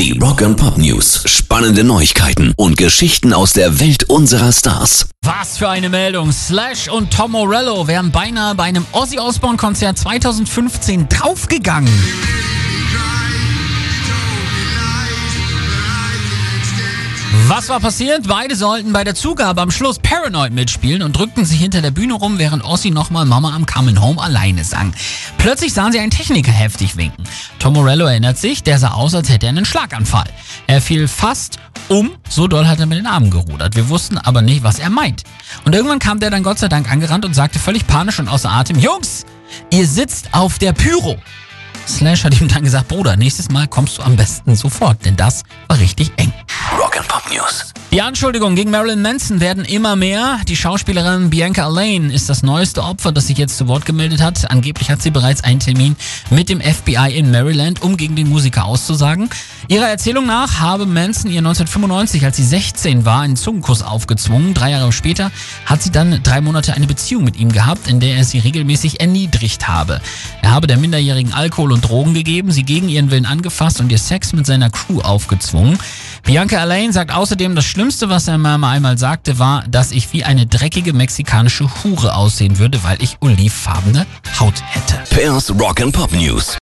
Die Rock and Pop News. Spannende Neuigkeiten und Geschichten aus der Welt unserer Stars. Was für eine Meldung. Slash und Tom Morello wären beinahe bei einem Ozzy Osbourne Konzert 2015 draufgegangen. Was war passiert? Beide sollten bei der Zugabe am Schluss Paranoid mitspielen und drückten sich hinter der Bühne rum, während Ozzy nochmal Mama am Coming Home alleine sang. Plötzlich sahen sie einen Techniker heftig winken. Tom Morello erinnert sich, der sah aus, als hätte er einen Schlaganfall. Er fiel fast um, so doll hat er mit den Armen gerudert. Wir wussten aber nicht, was er meint. Und irgendwann kam der dann Gott sei Dank angerannt und sagte völlig panisch und außer Atem, Jungs, ihr sitzt auf der Pyro. Slash hat ihm dann gesagt, Bruder, nächstes Mal kommst du am besten sofort, denn das war richtig eng. Rock and Pop News. Die Anschuldigungen gegen Marilyn Manson werden immer mehr. Die Schauspielerin Bianca Lane ist das neueste Opfer, das sich jetzt zu Wort gemeldet hat. Angeblich hat sie bereits einen Termin mit dem FBI in Maryland, um gegen den Musiker auszusagen. Ihrer Erzählung nach habe Manson ihr 1995, als sie 16 war, einen Zungenkuss aufgezwungen. Drei Jahre später hat sie dann drei Monate eine Beziehung mit ihm gehabt, in der er sie regelmäßig erniedrigt habe. Er habe der Minderjährigen Alkohol und Drogen gegeben, sie gegen ihren Willen angefasst und ihr Sex mit seiner Crew aufgezwungen. Bianca Alain sagt außerdem, das Schlimmste, was er mir einmal sagte, war, dass ich wie eine dreckige mexikanische Hure aussehen würde, weil ich olivfarbene Haut hätte. Pairs Rock and Pop News.